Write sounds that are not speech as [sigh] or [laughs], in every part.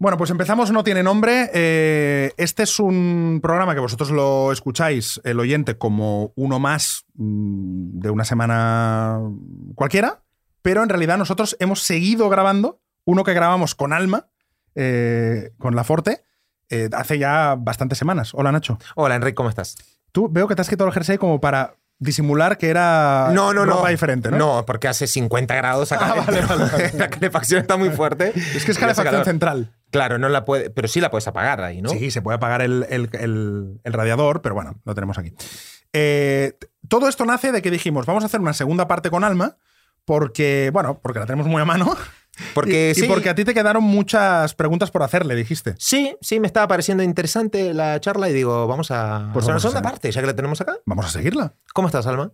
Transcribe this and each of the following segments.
Bueno, pues empezamos No tiene nombre. Eh, este es un programa que vosotros lo escucháis, el oyente, como uno más mm, de una semana cualquiera, pero en realidad nosotros hemos seguido grabando uno que grabamos con Alma, eh, con La Forte, eh, hace ya bastantes semanas. Hola, Nacho. Hola, Enrique, ¿cómo estás? Tú veo que te has quitado el jersey como para disimular que era no, no, ropa no. diferente, ¿no? No, porque hace 50 grados acá. Ah, vale, vale, vale. [laughs] la calefacción está muy fuerte. Es que es calefacción central. Claro, no la puede, pero sí la puedes apagar ahí, ¿no? Sí, se puede apagar el, el- el- radiador, pero bueno, lo tenemos aquí. Eh, todo esto nace de que dijimos, vamos a hacer una segunda parte con Alma, porque, bueno, porque la tenemos muy a mano. Porque y, y sí. porque a ti te quedaron muchas preguntas por hacerle, dijiste. Sí, sí, me estaba pareciendo interesante la charla y digo, vamos a Pues hacer una vamos a segunda parte, ya que la tenemos acá. Vamos a seguirla. ¿Cómo estás, Alma?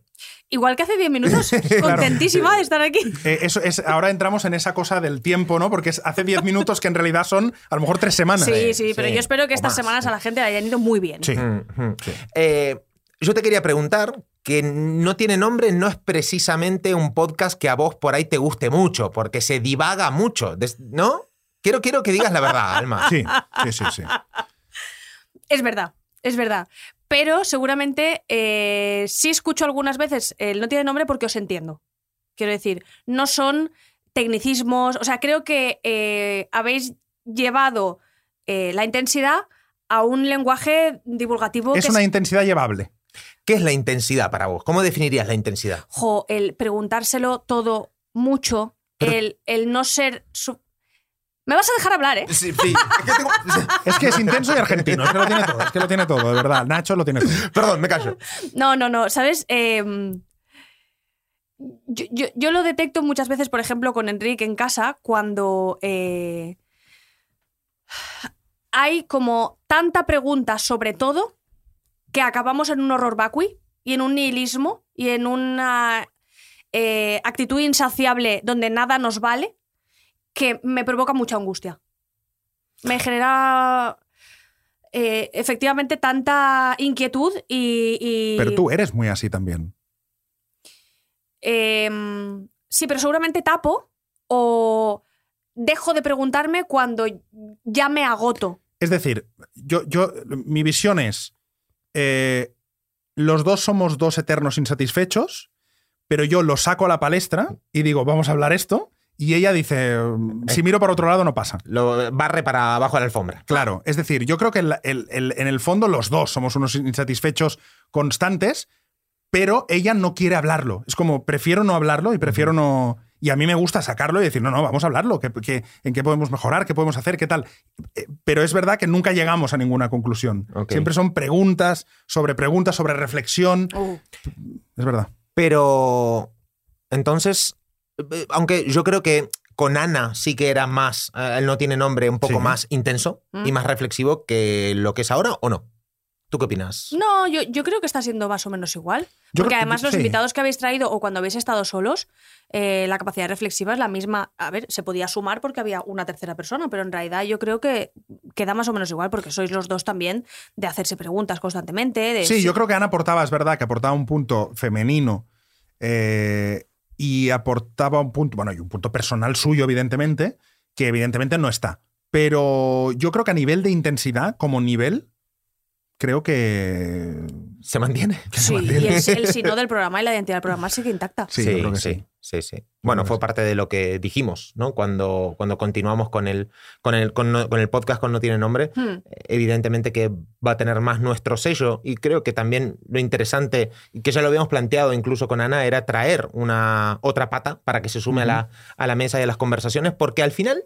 Igual que hace 10 minutos. [laughs] Contentísima de estar aquí. Eh, eso es, ahora entramos en esa cosa del tiempo, ¿no? Porque es hace 10 minutos que en realidad son a lo mejor tres semanas. Sí, sí, pero sí. yo espero que O estas más, semanas sí. a la gente le hayan ido muy bien. Sí. Mm, mm. Eh, yo te quería preguntar que no tiene nombre, no es precisamente un podcast que a vos por ahí te guste mucho, porque se divaga mucho, ¿no? Quiero, quiero que digas la verdad, [laughs] Alma. Sí, sí, sí, sí. Es verdad, es verdad. Pero seguramente eh, sí escucho algunas veces el no tiene nombre porque os entiendo. Quiero decir, no son tecnicismos. O sea, creo que eh, habéis llevado eh, la intensidad a un lenguaje divulgativo Es que una intensidad llevable. ¿Qué es la intensidad para vos? ¿Cómo definirías la intensidad? jo, el preguntárselo todo mucho, Pero- el, el no ser... su- Me vas a dejar hablar, ¿eh? Sí, sí. Es que tengo- [laughs] Es que es intenso y argentino. Es que lo tiene todo. Es que lo tiene todo, de verdad. Nacho lo tiene todo. Perdón, me callo. No, no, no. ¿Sabes? Eh, yo, yo- yo lo detecto muchas veces, por ejemplo, con Enrique en casa, cuando eh, hay como tanta pregunta sobre todo que acabamos en un horror vacui y en un nihilismo y en una eh, actitud insaciable donde nada nos vale que me provoca mucha angustia. Me genera eh, efectivamente tanta inquietud y, y- Pero tú eres muy así también. Em, sí, pero seguramente tapo o dejo de preguntarme cuando ya me agoto. Es decir, yo, yo, mi visión es, eh, los dos somos dos eternos insatisfechos, pero yo lo saco a la palestra y digo, vamos a hablar esto, y ella dice, si miro para otro lado no pasa. Lo barre para abajo de la alfombra. Claro, es decir, yo creo que el- el- el- en el fondo los dos somos unos insatisfechos constantes, pero ella no quiere hablarlo. Es como, prefiero no hablarlo y prefiero no... Y a mí me gusta sacarlo y decir, no, no, vamos a hablarlo, que, que- en qué podemos mejorar, qué podemos hacer, qué tal. Eh, Pero es verdad que nunca llegamos a ninguna conclusión. Siempre son preguntas sobre preguntas, sobre reflexión. Uh, Es verdad. Pero entonces, eh, aunque yo creo que con Ana sí que era más, eh, él no tiene nombre, un poco Sí. más intenso Mm. y más reflexivo que lo que es ahora, ¿o no? ¿Tú qué opinas? No, yo, yo creo que está siendo más o menos igual. Yo Porque además los sí. invitados que habéis traído o cuando habéis estado solos, eh, la capacidad reflexiva es la misma. A ver, se podía sumar porque había una tercera persona, pero en realidad yo creo que queda más o menos igual porque sois los dos también de hacerse preguntas constantemente. De Sí, yo creo que Ana aportaba, es verdad, que aportaba un punto femenino eh, y aportaba un punto, bueno, y un punto personal suyo, evidentemente, que evidentemente no está. Pero yo creo que a nivel de intensidad, como nivel, creo que. ¿Se mantiene? Sí, y el, el [laughs] sino del programa y la identidad del programa sigue intacta. Sí, creo que sí. sí, sí. Bueno, fue que parte de lo que dijimos, ¿no? Cuando, cuando continuamos con el, con, el, con, no- con el podcast con No Tiene Nombre. Hmm. Evidentemente que va a tener más nuestro sello y creo que también lo interesante, que ya lo habíamos planteado incluso con Ana, era traer una otra pata para que se sume a, la, a la mesa y a las conversaciones, porque al final,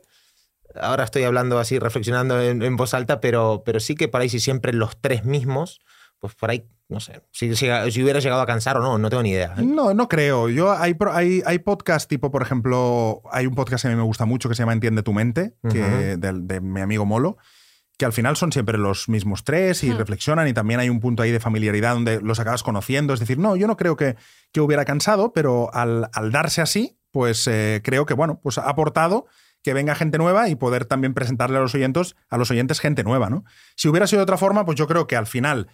ahora estoy hablando así, reflexionando en, en voz alta, pero, pero sí que por ahí si siempre los tres mismos, pues por ahí, no sé, si, si, si hubiera llegado a cansar o no, no tengo ni idea. ¿eh? No, no creo. Yo hay, hay, hay podcast tipo, por ejemplo, hay un podcast que a mí me gusta mucho que se llama Entiende tu mente, que, de, mi amigo Molo, que al final son siempre los mismos tres y reflexionan y también hay un punto ahí de familiaridad donde los acabas conociendo. Es decir, no, yo no creo que, que hubiera cansado, pero al, al darse así, pues eh, creo que, bueno, pues ha aportado que venga gente nueva y poder también presentarle a los oyentes, a los oyentes gente nueva, ¿no? Si hubiera sido de otra forma, pues yo creo que al final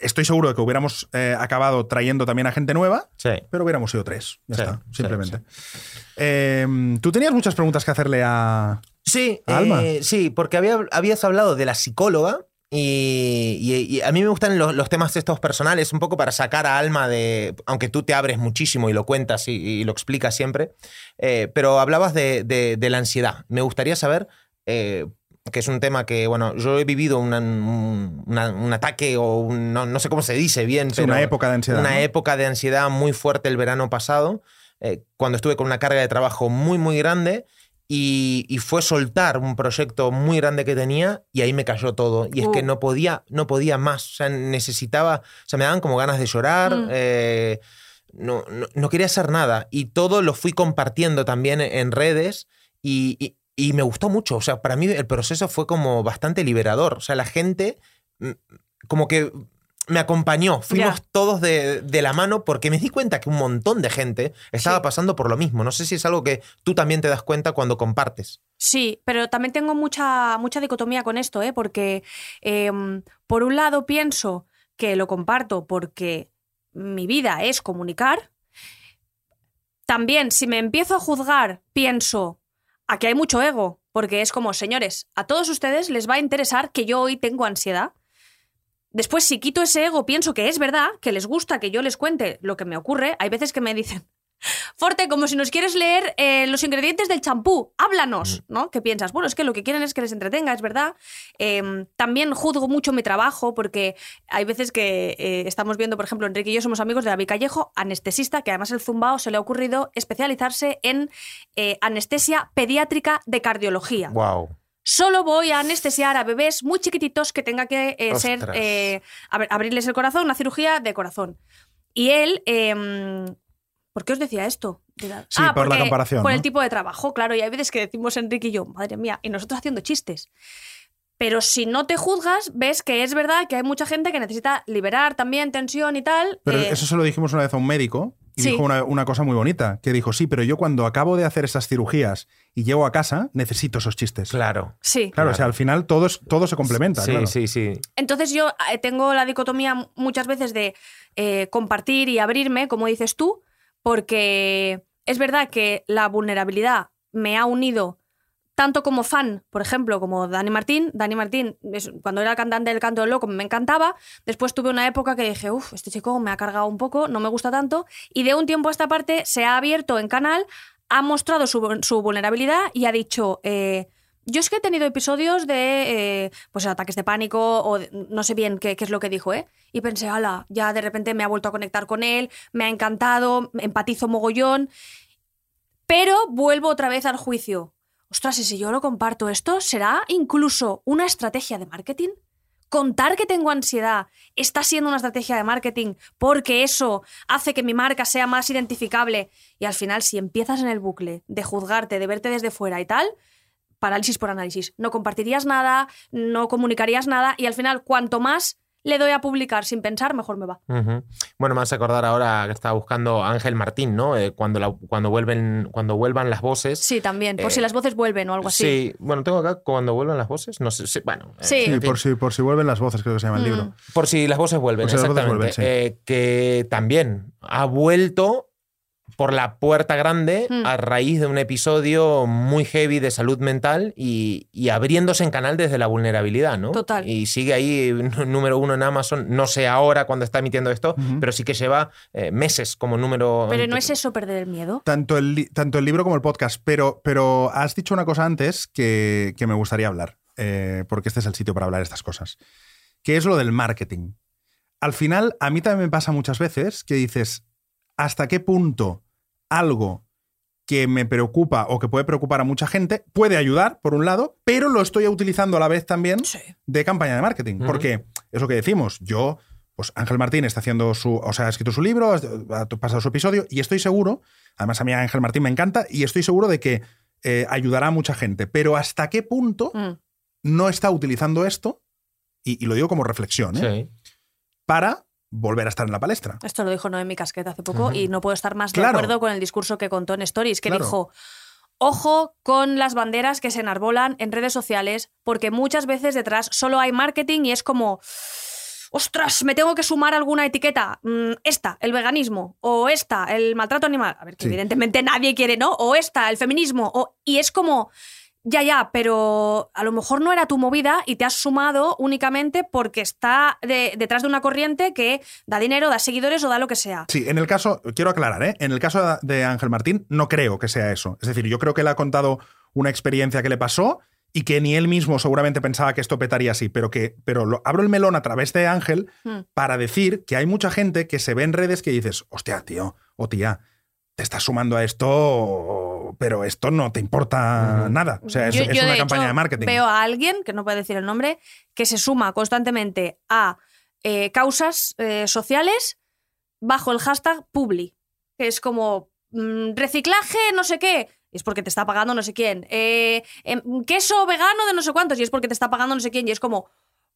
estoy seguro de que hubiéramos eh, acabado trayendo también a gente nueva, Sí. pero hubiéramos sido tres. Ya Sí, está, sí, simplemente. Eh, Tú tenías muchas preguntas que hacerle a, Sí, Alma. eh, sí, porque había, habías hablado de la psicóloga y, y- y a mí me gustan los, los temas estos personales un poco para sacar a Alma de, aunque tú te abres muchísimo y lo cuentas y, y lo explicas siempre, eh, pero hablabas de, de- de la ansiedad. Me gustaría saber, eh, que es un tema que, bueno, yo he vivido una- un, una- un ataque o un- no, no sé cómo se dice bien, Es pero una época de ansiedad. una ¿no? época de ansiedad muy fuerte el verano pasado, eh, cuando estuve con una carga de trabajo muy, muy grande. Y, y fue soltar un proyecto muy grande que tenía y ahí me cayó todo. Y es Uh. que no podía, no podía más. O sea, necesitaba, o sea, me daban como ganas de llorar. Mm. eh, no, no, no quería hacer nada. Y todo lo fui compartiendo también en redes y, y- y me gustó mucho. O sea, para mí el proceso fue como bastante liberador. O sea, la gente mm, como que me acompañó. Fuimos todos de, de la mano porque me di cuenta que un montón de gente estaba Sí. pasando por lo mismo. No sé si es algo que tú también te das cuenta cuando compartes. Sí, pero también tengo mucha, mucha dicotomía con esto, ¿eh? porque em, por un lado pienso que lo comparto porque mi vida es comunicar. También, si me empiezo a juzgar, pienso, aquí hay mucho ego, porque es como, señores, a todos ustedes les va a interesar que yo hoy tengo ansiedad. Después, si quito ese ego, pienso que es verdad, que les gusta que yo les cuente lo que me ocurre. Hay veces que me dicen, Forte, como si nos quieres leer eh, los ingredientes del champú, háblanos, ¿no? ¿Qué piensas? Bueno, es que lo que quieren es que les entretenga, es verdad. Eh, también juzgo mucho mi trabajo porque hay veces que eh, estamos viendo, por ejemplo, Enrique y yo somos amigos de David Callejo, anestesista, que además el zumbao se le ha ocurrido especializarse en eh, anestesia pediátrica de cardiología. Wow. Solo voy a anestesiar a bebés muy chiquititos que tenga que eh, ser eh, ab- abrirles el corazón, una cirugía de corazón. Y él, eh, ¿por qué os decía esto? De la- Sí, por la comparación, Por ¿no? el tipo de trabajo, claro. Y hay veces que decimos Enrique y yo, madre mía, y nosotros haciendo chistes. Pero si no te juzgas, ves que es verdad que hay mucha gente que necesita liberar también tensión y tal. Pero eh, eso se lo dijimos una vez a un médico y Sí. dijo una, una cosa muy bonita, que dijo, sí, pero yo cuando acabo de hacer estas cirugías y llego a casa, necesito esos chistes. Claro. Sí. Claro, o sea, al final todo, es- todo se complementa. Sí, claro. sí, sí. Entonces yo eh, tengo la dicotomía muchas veces de eh, compartir y abrirme, como dices tú, porque es verdad que la vulnerabilidad me ha unido tanto como fan, por ejemplo, como Dani Martín. Dani Martín, cuando era cantante del Canto del Loco, me encantaba. Después tuve una época que dije, uff, este chico me ha cargado un poco, no me gusta tanto. Y de un tiempo a esta parte se ha abierto en canal, ha mostrado su, vulnerabilidad y ha dicho, eh, yo es que he tenido episodios de eh, pues ataques de pánico o no sé bien qué, qué es lo que dijo, ¿eh? Y pensé, ala, ya de repente me ha vuelto a conectar con él, me ha encantado, empatizo mogollón. Pero vuelvo otra vez al juicio. Ostras, y si yo lo comparto esto, ¿será incluso una estrategia de marketing? Contar que tengo ansiedad está siendo una estrategia de marketing porque eso hace que mi marca sea más identificable. Y al final, si empiezas en el bucle de juzgarte, de verte desde fuera y tal, parálisis por análisis. No compartirías nada, no comunicarías nada y al final, cuanto más le doy a publicar sin pensar, mejor me va. Bueno, me vas a acordar ahora que estaba buscando a Ángel Martín, ¿no? Eh, cuando, la- cuando, vuelven, cuando vuelvan las voces. Sí, también, por Eh, si las voces vuelven o algo así. Sí, bueno, tengo acá cuando vuelvan las voces. No sé, sí, bueno. eh, Sí. Sí, en fin. por si, por si vuelven las voces, creo que se llama el Mm. libro. Por si las voces vuelven, Por si las voces exactamente. vuelven, sí. Eh, que también ha vuelto por la puerta grande Mm. a raíz de un episodio muy heavy de salud mental y, y abriéndose en canal desde la vulnerabilidad, ¿no? Total. Y sigue ahí número uno en Amazon, no sé ahora cuando está emitiendo esto, pero sí que lleva eh, meses como número... Pero no es eso perder el miedo. Tanto el, tanto el libro como el podcast, pero, pero has dicho una cosa antes que, que me gustaría hablar, eh, porque este es el sitio para hablar estas cosas, que es lo del marketing. Al final, a mí también me pasa muchas veces que dices, ¿hasta qué punto algo que me preocupa o que puede preocupar a mucha gente puede ayudar, por un lado, pero lo estoy utilizando a la vez también Sí. de campaña de marketing. Ujú. Porque es lo que decimos. Yo, pues Ángel Martín está haciendo su. O sea, ha escrito su libro, ha pasado su episodio, y estoy seguro, además a mí Ángel Martín me encanta, y estoy seguro de que eh, ayudará a mucha gente. Pero ¿hasta qué punto Mm. no está utilizando esto? Y, y lo digo como reflexión, ¿eh? Sí. Para volver a estar en la palestra. Esto lo dijo Noemi Casquet hace poco y no puedo estar más de acuerdo con el discurso que contó en Stories, que Claro. dijo, ojo con las banderas que se enarbolan en redes sociales, porque muchas veces detrás solo hay marketing y es como... Ostras, me tengo que sumar alguna etiqueta. Mm, esta, el veganismo. O esta, el maltrato animal. A ver, que Sí. evidentemente nadie quiere, ¿no? O esta, el feminismo. O... Y es como. Ya, ya, pero a lo mejor no era tu movida y te has sumado únicamente porque está de- detrás de una corriente que da dinero, da seguidores o da lo que sea. Sí, en el caso, quiero aclarar, ¿eh? en el caso de Ángel Martín, no creo que sea eso. Es decir, yo creo que él ha contado una experiencia que le pasó y que ni él mismo seguramente pensaba que esto petaría así, pero que pero lo, abro el melón a través de Ángel Hmm. para decir que hay mucha gente que se ve en redes que dices, hostia, tío, o tía, te estás sumando a esto, pero esto no te importa nada. O sea, es, Yo- es yo, una de campaña hecho, de marketing. Veo a alguien, que no puede decir el nombre, que se suma constantemente a eh, causas eh, sociales bajo el hashtag Publi, que es como mm, reciclaje, no sé qué. Y es porque te está pagando no sé quién. Eh, em, queso vegano de no sé cuántos, y es porque te está pagando no sé quién. Y es como,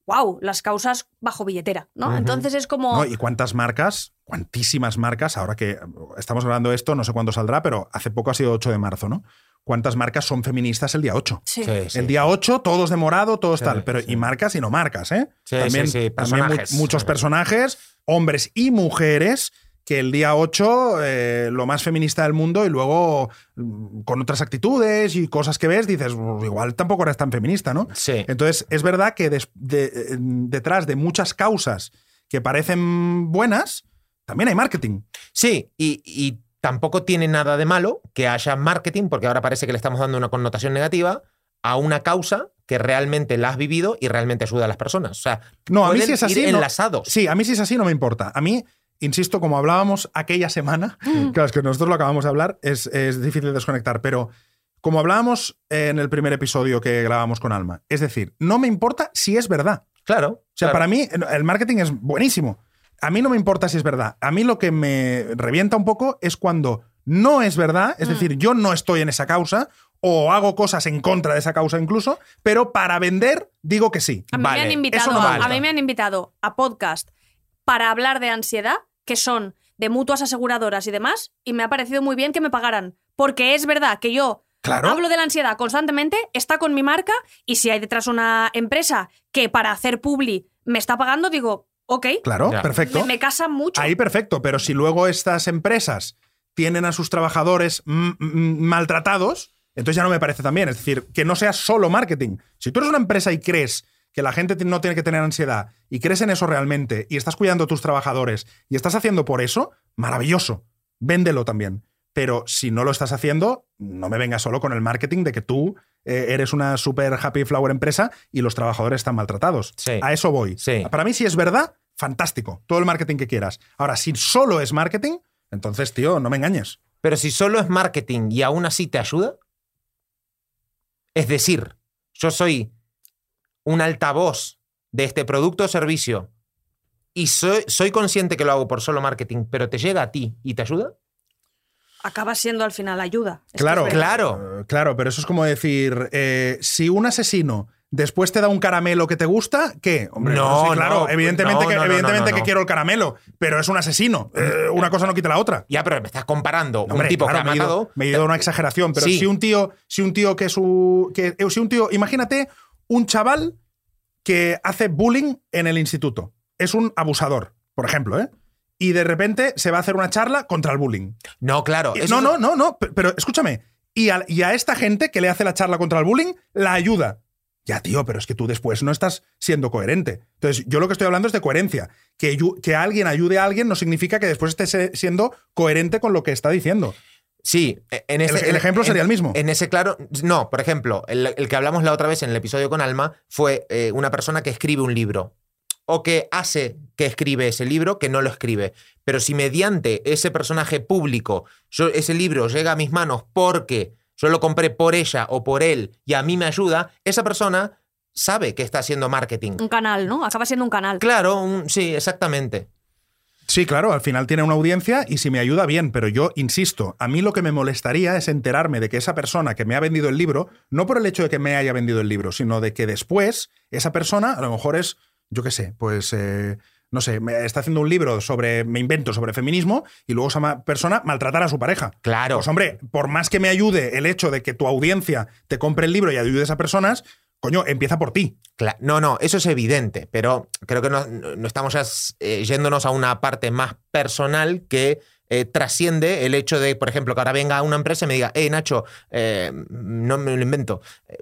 wow, las causas bajo billetera, ¿no? Entonces es como. No, ¿Y cuántas marcas? Cuantísimas marcas, ahora que estamos hablando de esto, no sé cuándo saldrá, pero hace poco ha sido 8 de marzo, ¿no? ¿Cuántas marcas son feministas el día 8? Sí. Sí, sí. El día 8, todos de morado, todos Sí, tal. Pero, sí. Y marcas y no marcas, ¿eh? Sí, también, sí, sí, también personajes. muchos personajes, hombres y mujeres, que el día 8, eh, lo más feminista del mundo, y luego mm, con otras actitudes y cosas que ves, dices, "Pues igual tampoco eres tan feminista, ¿no? Sí. Entonces, es verdad que de- eh, detrás de muchas causas que parecen buenas, también hay marketing. Sí, y, y tampoco tiene nada de malo que haya marketing, porque ahora parece que le estamos dando una connotación negativa a una causa que realmente la has vivido y realmente ayuda a las personas. O sea, No, a mí si es así. ir no- enlazados. Sí, a mí si es así no me importa. A mí, insisto, como hablábamos aquella semana, [laughs] claro, es que nosotros lo acabamos de hablar, es, es difícil desconectar, pero como hablábamos en el primer episodio que grabamos con Alma, es decir, no me importa si es verdad. Claro. O sea, claro. para mí el marketing es buenísimo. A mí no me importa si es verdad. A mí lo que me revienta un poco es cuando no es verdad, es Mm. decir, yo no estoy en esa causa o hago cosas en contra de esa causa incluso, pero para vender digo que sí. A mí, Vale, me han eso invitado, no me a mí me han invitado a podcast para hablar de ansiedad, que son de mutuas aseguradoras y demás, y me ha parecido muy bien que me pagaran. Porque es verdad que yo Claro. hablo de la ansiedad constantemente, está con mi marca, y si hay detrás una empresa que para hacer publi me está pagando, digo, ok, Claro, Ya. perfecto. me, me casa mucho. Ahí perfecto, pero si luego estas empresas tienen a sus trabajadores maltratados, entonces ya no me parece tan bien. Es decir, que no sea solo marketing. Si tú eres una empresa y crees que la gente no tiene que tener ansiedad y crees en eso realmente y estás cuidando a tus trabajadores y estás haciendo por eso, maravilloso. Véndelo también. Pero si no lo estás haciendo, no me vengas solo con el marketing de que tú eh, eres una super happy flower empresa y los trabajadores están maltratados. Sí. A eso voy. Sí. Para mí, si es verdad, fantástico. Todo el marketing que quieras. Ahora, si solo es marketing, entonces, tío, no me engañes. Pero si solo es marketing y aún así te ayuda, es decir, yo soy un altavoz de este producto o servicio y soy, soy consciente que lo hago por solo marketing, pero te llega a ti y te ayuda. Acaba siendo al final ayuda. Claro. Claro. Eh, claro, pero eso es como decir, eh, si un asesino después te da un caramelo que te gusta, ¿qué? Hombre, No, sí, claro, no, evidentemente, no, que, evidentemente no, que quiero el caramelo, pero es un asesino. Eh, una cosa no quita la otra. Ya, pero me estás comparando Hombre, un tipo claro, que ha me he ido- matado. Me he ido a una exageración, pero Sí. si un tío, si un tío que es un. Que, si un tío, imagínate un chaval que hace bullying en el instituto. Es un abusador, por ejemplo, ¿eh? Y de repente se va a hacer una charla contra el bullying. No, claro. Y- no, no, no, no, pe- pero escúchame. Y a, y a esta gente que le hace la charla contra el bullying, la ayuda. Ya, tío, pero es que tú después no estás siendo coherente. Entonces, yo lo que estoy hablando es de coherencia. Que, que alguien ayude a alguien no significa que después esté siendo coherente con lo que está diciendo. Sí, e, en ese, El- el ejemplo en- sería el mismo. En ese claro, no, por ejemplo, el, el que hablamos la otra vez en el episodio con Alma fue eh, una persona que escribe un libro o que hace que escribe ese libro que no lo escribe. Pero si mediante ese personaje público yo, ese libro llega a mis manos porque yo lo compré por ella o por él y a mí me ayuda, esa persona sabe que está haciendo marketing. Un canal, ¿no? Acaba siendo un canal. Claro, un- sí, exactamente. Sí, claro, al final tiene una audiencia y si me ayuda bien, pero yo insisto, a mí lo que me molestaría es enterarme de que esa persona que me ha vendido el libro, no por el hecho de que me haya vendido el libro, sino de que después esa persona a lo mejor es, yo qué sé, pues... eh, no sé, me está haciendo un libro sobre, me invento, sobre feminismo, y luego esa persona maltratar a su pareja. Claro. Pues hombre, por más que me ayude el hecho de que tu audiencia te compre el libro y ayude a esas personas, coño, empieza por ti. No, no, eso es evidente, pero creo que no, no estamos ya eh, yéndonos a una parte más personal que eh, trasciende el hecho de, por ejemplo, que ahora venga una empresa y me diga, hey Nacho, eh, no me lo invento. Eh,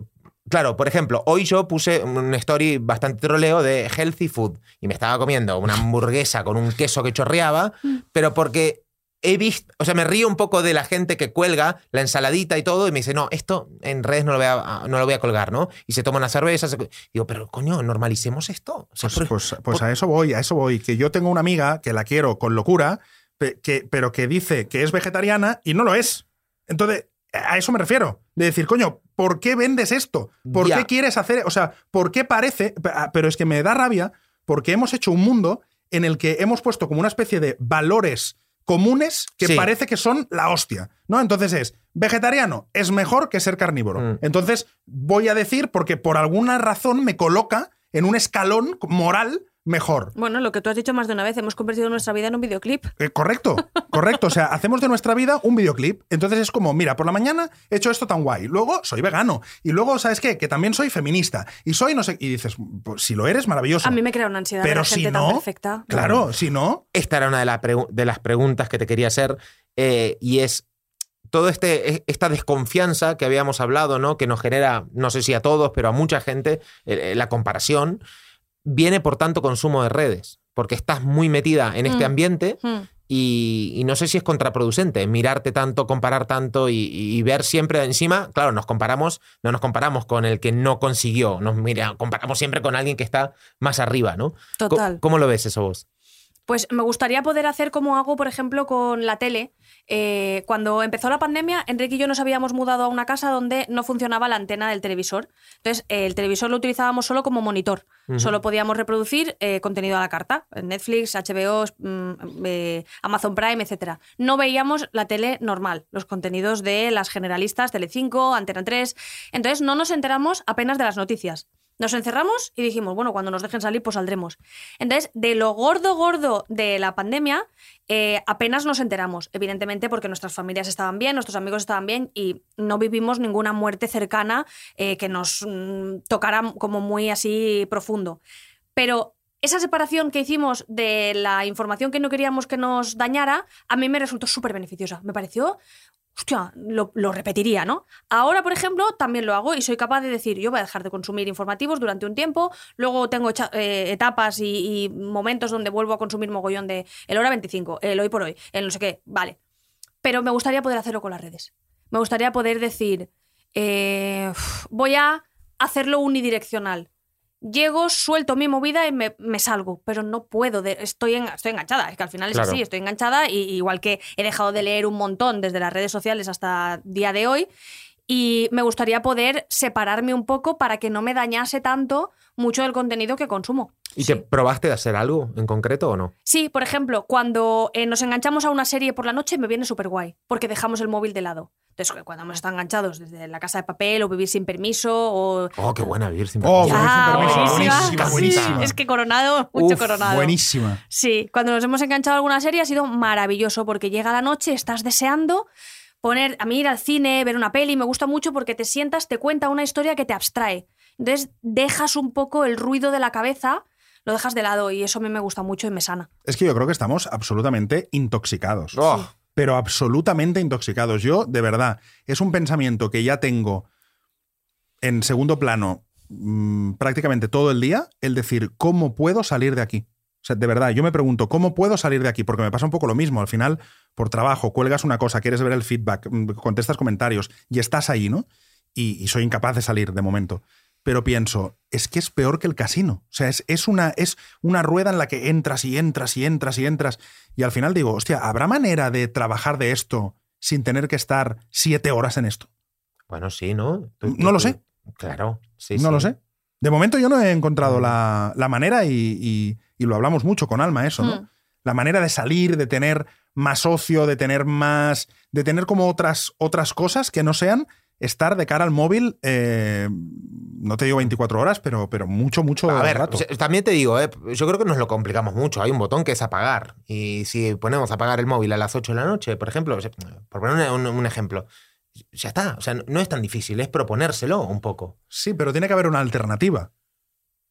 Claro, por ejemplo, hoy yo puse un story bastante troleo de healthy food y me estaba comiendo una hamburguesa con un queso que chorreaba, pero porque he visto, o sea, me río un poco de la gente que cuelga la ensaladita y todo y me dice, no, esto en redes no lo voy a, no lo voy a colgar, ¿no? Y se toma una cerveza. se- Digo, pero coño, normalicemos esto. O sea, Pues, por- pues- pues a eso voy, a eso voy. Que yo tengo una amiga que la quiero con locura, pe- que, pero que dice que es vegetariana y no lo es. Entonces, a eso me refiero. De decir, coño, ¿por qué vendes esto? ¿Por qué quieres hacer? O sea, ¿por qué parece? ah, Pero es que me da rabia porque hemos hecho un mundo en el que hemos puesto como una especie de valores comunes que Sí. parece que son la hostia, ¿no? Entonces es, vegetariano es mejor que ser carnívoro. Mm. Entonces voy a decir porque por alguna razón me coloca en un escalón moral mejor. Bueno, lo que tú has dicho más de una vez, hemos convertido nuestra vida en un videoclip. Eh, correcto, correcto. O sea, [laughs] hacemos de nuestra vida un videoclip. Entonces es como, mira, por la mañana he hecho esto tan guay. Luego soy vegano. Y luego, ¿sabes qué? Que también soy feminista. Y soy no sé. Y dices, pues, si lo eres, maravilloso. A mí me crea una ansiedad Pero de la si gente no, tan perfecta. Claro, si no. esta era una de, la pregu- de las preguntas que te quería hacer eh, y es todo este e- esta desconfianza que habíamos hablado, ¿no? Que nos genera, no sé si a todos, pero a mucha gente eh, la comparación viene por tanto consumo de redes, porque estás muy metida en este Mm. ambiente Hmm. y, y no sé si es contraproducente mirarte tanto, comparar tanto y, y ver siempre encima, claro, nos comparamos, no nos comparamos con el que no consiguió, nos mira, comparamos siempre con alguien que está más arriba, ¿no? Total. ¿Cómo lo ves eso vos? Pues me gustaría poder hacer como hago, por ejemplo, con la tele. Eh, cuando empezó la pandemia, Enrique y yo nos habíamos mudado a una casa donde no funcionaba la antena del televisor. Entonces, eh, el televisor lo utilizábamos solo como monitor. Solo podíamos reproducir eh, contenido a la carta. Netflix, HBO, mm, eh, Amazon Prime, etc. No veíamos la tele normal, los contenidos de las generalistas, Telecinco, Antena 3. Entonces, no nos enteramos apenas de las noticias. Nos encerramos y dijimos, bueno, cuando nos dejen salir, pues saldremos. Entonces, de lo gordo, gordo de la pandemia, eh, apenas nos enteramos, evidentemente, porque nuestras familias estaban bien, nuestros amigos estaban bien y no vivimos ninguna muerte cercana eh, que nos mm, tocara como muy así profundo. Pero esa separación que hicimos de la información que no queríamos que nos dañara, a mí me resultó súper beneficiosa. Me pareció hostia, lo, repetiría, ¿no? Ahora, por ejemplo, también lo hago y soy capaz de decir, yo voy a dejar de consumir informativos durante un tiempo, luego tengo eh, etapas y, momentos donde vuelvo a consumir mogollón de el hora 25, el hoy por hoy, el no sé qué, vale. Pero me gustaría poder hacerlo con las redes. Me gustaría poder decir, eh, voy a hacerlo unidireccional. Llego, suelto mi movida y me, me salgo, pero no puedo, de- estoy, en- estoy enganchada, es que al final es así, estoy enganchada, y, igual que he dejado de leer un montón desde las redes sociales hasta día de hoy, y me gustaría poder separarme un poco para que no me dañase tanto mucho del contenido que consumo. ¿Y Sí. te probaste de hacer algo en concreto o no? Sí, por ejemplo, cuando eh, nos enganchamos a una serie por la noche me viene súper guay, porque dejamos el móvil de lado. Entonces, cuando hemos estado enganchados desde la casa de papel o vivir sin permiso o... Oh, qué buena vivir sin Oh, permiso. Ya, buenísima, buenísima. buenísima, buenísima. Sí, es que coronado, mucho Uf, coronado. Buenísima. Sí, cuando nos hemos enganchado a alguna serie ha sido maravilloso porque llega la noche, estás deseando poner a mí ir al cine, ver una peli, me gusta mucho porque te sientas, te cuenta una historia que te abstrae. Entonces dejas un poco el ruido de la cabeza, lo dejas de lado y eso a mí me gusta mucho y me sana. Es que yo creo que estamos absolutamente intoxicados. Oh, pero absolutamente intoxicados. Yo, de verdad, es un pensamiento que ya tengo en segundo plano mm, prácticamente todo el día, el decir, ¿cómo puedo salir de aquí? O sea, de verdad, yo me pregunto, ¿cómo puedo salir de aquí? Porque me pasa un poco lo mismo. Al final, por trabajo, cuelgas una cosa, quieres ver el feedback, mm, contestas comentarios y estás ahí, ¿no? Y, y soy incapaz de salir de momento. Pero pienso, es que es peor que el casino. O sea, es, es, una, es una rueda en la que entras y entras y entras y entras. Y al final digo, hostia, ¿habrá manera de trabajar de esto sin tener que estar siete horas en esto? bueno, sí, ¿no? Tú- No tú- lo sé. Claro, sí, no sí. lo sé. De momento yo no he encontrado Mm. la, la manera y, y- y lo hablamos mucho con Alma eso, ¿no? Mm. La manera de salir, de tener más ocio, de tener más... de tener como otras, otras cosas que no sean estar de cara al móvil, eh, no te digo 24 horas, pero, pero mucho, mucho A ver, rato. también te digo, ¿eh? yo creo que nos lo complicamos mucho. Hay un botón que es apagar. Y si ponemos apagar el móvil a las 8 de la noche, por ejemplo, por poner un, un ejemplo, ya está. O sea, no es tan difícil, es proponérselo un poco. Sí, pero tiene que haber una alternativa.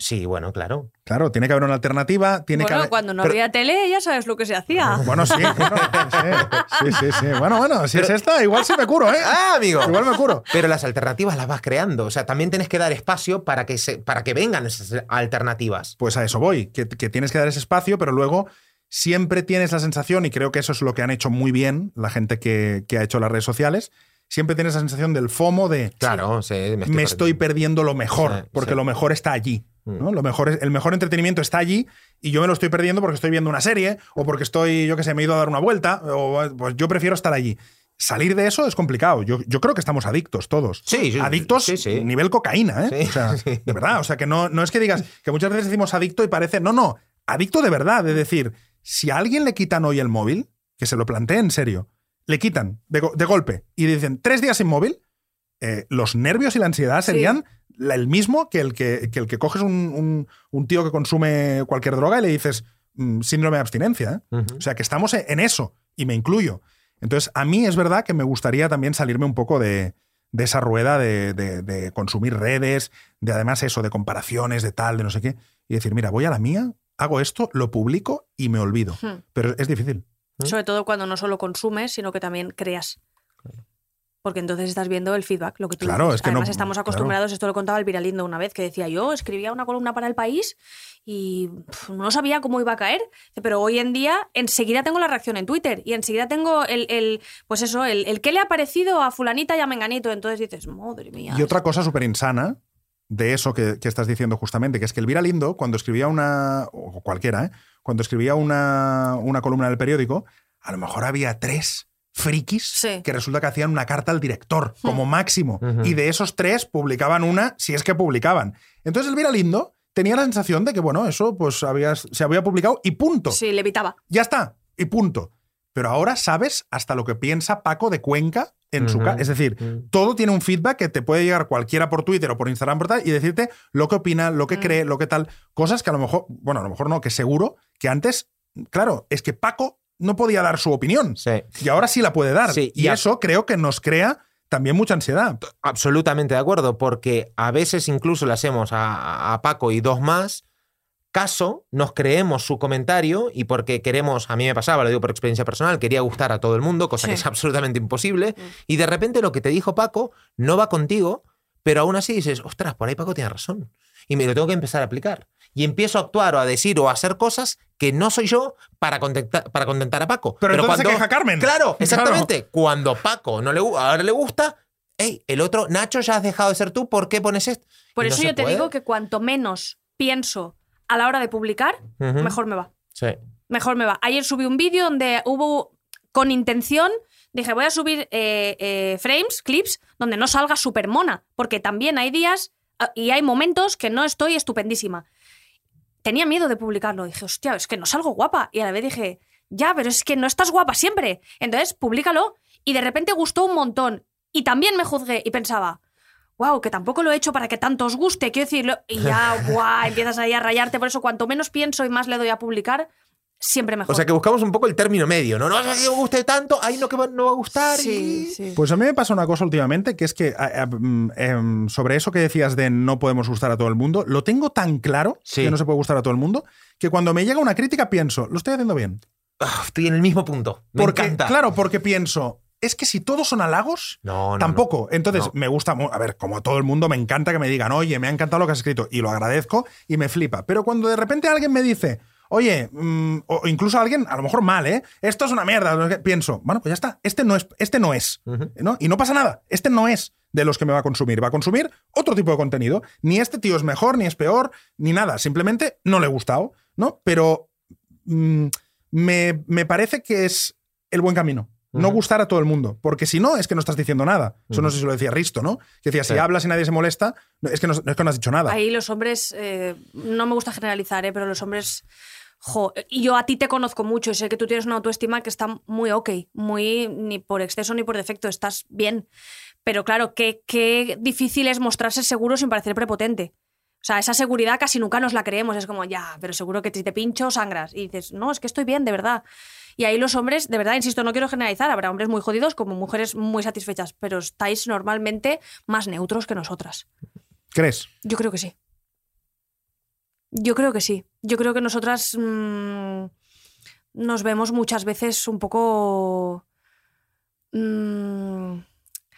Sí, bueno, claro. Claro, tiene que haber una alternativa. Tiene que bueno, haber- cuando no pero- había tele, ya sabes lo que se hacía. [laughs] Bueno, sí, bueno, sí, sí, sí, sí. Bueno, bueno, si es esta, igual sí me curo, ¿eh? ¡Ah, amigo! Igual me curo. Pero las alternativas las vas creando. O sea, también tienes que dar espacio para que, se, para que vengan esas alternativas. Pues a eso voy, que, que tienes que dar ese espacio, pero luego siempre tienes la sensación, y creo que eso es lo que han hecho muy bien la gente que, que ha hecho las redes sociales, siempre tienes la sensación del FOMO de Claro, sí, me estoy, me estoy perdiendo. perdiendo lo mejor, Sí, porque sí. lo mejor está allí. ¿No? Lo mejor es- el mejor entretenimiento está allí y yo me lo estoy perdiendo porque estoy viendo una serie o porque estoy, yo que sé, me he ido a dar una vuelta o pues yo prefiero estar allí. Salir de eso es complicado. Yo, yo creo que estamos adictos todos. Sí, sí, adictos sí, sí. nivel cocaína, ¿eh? O sea, de verdad. O sea, que no, no es que digas que muchas veces decimos adicto y parece. No, no. Adicto de verdad. De decir, si a alguien le quitan hoy el móvil, que se lo plantee en serio, le quitan de golpe y dicen tres días sin móvil, eh, los nervios y la ansiedad Sí. serían la- el mismo que el que, que el que coges un, un- un tío que consume cualquier droga y le dices mm, síndrome de abstinencia. ¿eh? O sea, que estamos en eso, y me incluyo. Entonces, a mí es verdad que me gustaría también salirme un poco de, de esa rueda de, de- de consumir redes, de además eso, de comparaciones, de tal, de no sé qué, y decir, mira, voy a la mía, hago esto, lo publico y me olvido. Hmm. Pero es difícil. Sobre todo cuando no solo consumes, sino que también creas. Porque entonces estás viendo el feedback, lo que tú Claro, dices. es que no- Además, estamos claro. acostumbrados, esto lo contaba el Viralindo una vez, que decía yo, escribía una columna para el país y no sabía cómo iba a caer. Pero hoy en día, enseguida tengo la reacción en Twitter y enseguida tengo el, el- pues eso, el, el qué le ha parecido a fulanita y a menganito. Entonces dices, madre mía. Y otra cosa súper insana de eso que, que estás diciendo justamente, que es que el Viralindo, cuando escribía una, o cualquiera, ¿eh? cuando escribía una, una columna del periódico, a lo mejor había tres frikis Sí. que resulta que hacían una carta al director, como máximo. Y de esos tres publicaban una, si es que publicaban. Entonces el Viralindo tenía la sensación de que, bueno, eso pues había, se había publicado y punto. Sí, le evitaba. Ya está, y punto. Pero ahora sabes hasta lo que piensa Paco de Cuenca en su casa. Es decir, Mm. todo tiene un feedback que te puede llegar cualquiera por Twitter o por Instagram por tal, y decirte lo que opina, lo que Mm. cree, lo que tal. Cosas que a lo mejor, bueno, a lo mejor no, que seguro que antes, claro, es que Paco no podía dar su opinión. Sí. Y ahora sí la puede dar. Sí, y y a- eso creo que nos crea también mucha ansiedad. Absolutamente de acuerdo, porque a veces incluso le hacemos a, a Paco y dos más caso, nos creemos su comentario y porque queremos, a mí me pasaba, lo digo por experiencia personal, quería gustar a todo el mundo, cosa Sí. que es absolutamente imposible, Mm. y de repente lo que te dijo Paco no va contigo, pero aún así dices, ostras, por ahí Paco tiene razón. Y me lo tengo que empezar a aplicar. Y empiezo a actuar o a decir o a hacer cosas que no soy yo para contentar, para contentar a Paco. Pero, entonces se queja Carmen. Claro, [laughs] Claro. exactamente. Cuando Paco no le, ahora le gusta, hey, el otro, Nacho, ya has dejado de ser tú, ¿por qué pones esto? Por Y eso yo te puede. digo que cuanto menos pienso a la hora de publicar, mejor me va. Sí. mejor me va. Ayer subí un vídeo donde hubo, con intención, dije, voy a subir eh, eh, frames, clips, donde no salga súper mona, porque también hay días ah, y hay momentos que no estoy estupendísima. Tenía miedo de publicarlo. Dije, hostia, es que no salgo guapa. Y a la vez dije, ya, pero es que no estás guapa siempre. Entonces, públicalo. Y de repente gustó un montón. Y también me juzgué y pensaba, wow, que tampoco lo he hecho para que tanto os guste, quiero decirlo. Y ya, [laughs] guau, empiezas ahí a rayarte. Por eso, cuanto menos pienso y más le doy a publicar, siempre mejor. O sea que buscamos un poco el término medio, ¿no? No, no, que me guste tanto, ahí no que va- no va a gustar. Sí, y- sí. Pues a mí me pasa una cosa últimamente, que es que a- a- mm, em, sobre eso que decías de no podemos gustar a todo el mundo, lo tengo tan claro Sí. que no se puede gustar a todo el mundo, que cuando me llega una crítica pienso, lo estoy haciendo bien. Ah, estoy en el mismo punto. Me Porque, encanta. claro, porque pienso, es que si todos son halagos, No, no, tampoco. no. Entonces, No. me gusta, a ver, como a todo el mundo, me encanta que me digan, oye, me ha encantado lo que has escrito, y lo agradezco y me flipa. Pero cuando de repente alguien me dice, oye, mm, o incluso alguien, a lo mejor mal, ¿eh? Esto es una mierda, no sé qué", pienso, bueno, pues ya está, este no es, este no es. ¿no? Y no pasa nada, este no es de los que me va a consumir, va a consumir otro tipo de contenido. Ni este tío es mejor, ni es peor, ni nada, simplemente no le he gustado, ¿no? Pero mm, me, me parece que es el buen camino. No gustar a todo el mundo, porque si no, es que no estás diciendo nada. Eso no sé si lo decía Risto, ¿no? Que decía, si Sí. hablas y nadie se molesta, es que no, es que no has dicho nada. Ahí los hombres, eh, no me gusta generalizar, eh, pero los hombres, jo, y yo a ti te conozco mucho y sé que tú tienes una autoestima que está muy ok, muy ni por exceso ni por defecto, estás bien. Pero claro, qué, qué difícil es mostrarse seguro sin parecer prepotente. O sea, esa seguridad casi nunca nos la creemos. Es como, ya, pero seguro que si te pincho sangras. Y dices, no, es que estoy bien, de verdad. Y ahí los hombres, de verdad, insisto, no quiero generalizar, habrá hombres muy jodidos como mujeres muy satisfechas, pero estáis normalmente más neutros que nosotras. ¿Crees? Yo creo que sí. Yo creo que sí. Yo creo que nosotras mm, nos vemos muchas veces un poco mm,